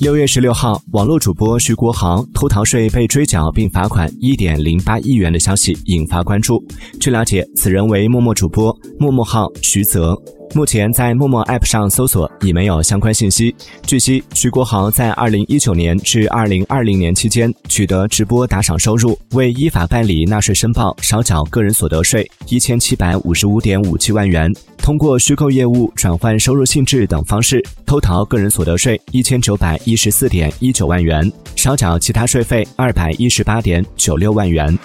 六月十六号，网络主播徐国豪偷逃税被追缴并罚款一点零八亿元的消息引发关注。据了解，此人为陌陌主播，陌陌号徐泽。目前在陌陌 App 上搜索已没有相关信息。据悉，徐国豪在二零一九年至二零二零年期间取得直播打赏收入，未依法办理纳税申报，少缴个人所得税一千七百五十五点五七万元。通过虚构业务、转换收入性质等方式偷逃个人所得税一千九百一十四点一九万元，少缴其他税费二百一十八点九六万元。